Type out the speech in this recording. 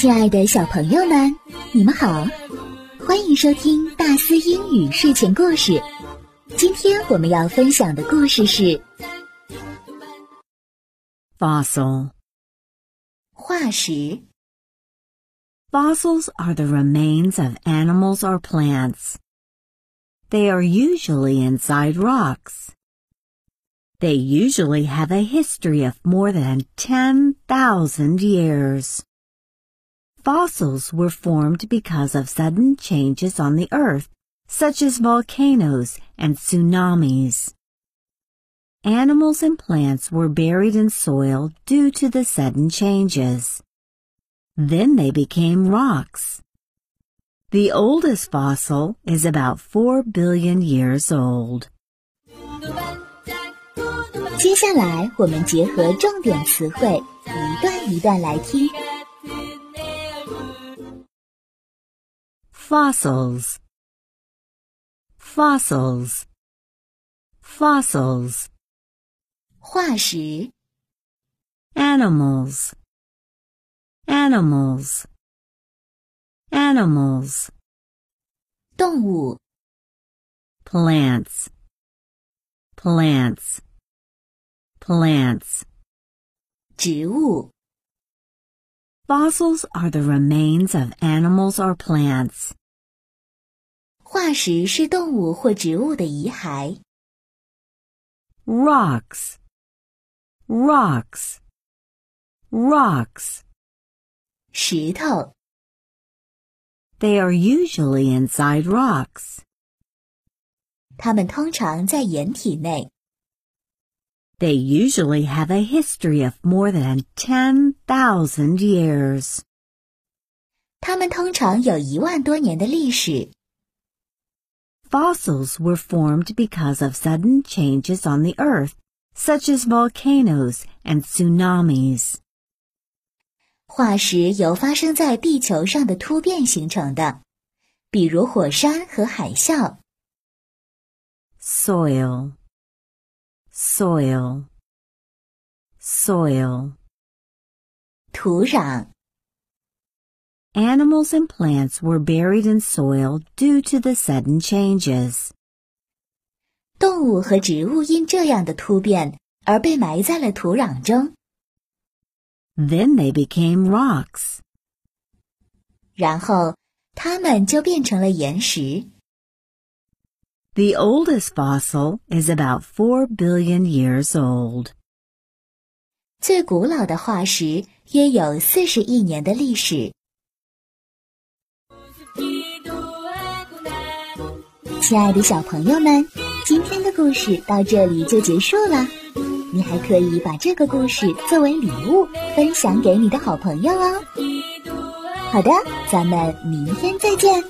亲爱的小朋友们，你们好，欢迎收听大思英语睡前故事。今天我们要分享的故事是 Fossil. 化石。 Fossils are the remains of animals or plants. They are usually inside rocks. They usually have a history of more than 10,000 years. Fossils were formed because of sudden changes on the earth, such as volcanoes and tsunamis. Animals and plants were buried in soil due to the sudden changes. Then they became rocks. The oldest fossil is about 4 billion years old. 接下来我们结合重点词汇，一段一段来听。 Fossils. Fossils. Fossils. 化石、 Animals. Animals. Animals. 动物、 Plants. Plants. Plants. 植物、 Fossils are the remains of animals or plants. 化石是动物或植物的遗骸。 Rocks. Rocks. Rocks. 石头、 They are usually inside rocks. 它们通常在岩体内。 They usually have a history of more than 10,000 years. 它们通常有一万多年的历史。 Fossils were formed because of sudden changes on the earth, such as volcanoes and tsunamis. 化石由发生在地球上的突变形成的，比如火山和海啸。 Soil. Soil. Soil. 土壤、 Animals and plants were buried in soil due to the sudden changes. 动物和植物因这样的突变而被埋在了土壤中， Then they became rocks. 然后它们就变成了岩石。 The oldest fossil is about 4 billion years old. 最古老的化石约有四十亿年的历史。 亲爱的小朋友们，今天的故事到这里就结束了。你还可以把这个故事作为礼物分享给你的好朋友哦。好的，咱们明天再见。